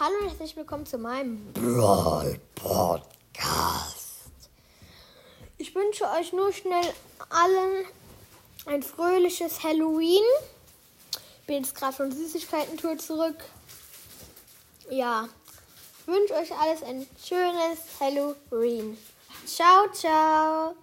Hallo und herzlich willkommen zu meinem Brawl Podcast. Ich wünsche euch nur schnell allen ein fröhliches Halloween. Ich bin jetzt gerade von Süßigkeiten-Tour zurück. Ja, ich wünsche euch alles ein schönes Halloween. Ciao, ciao.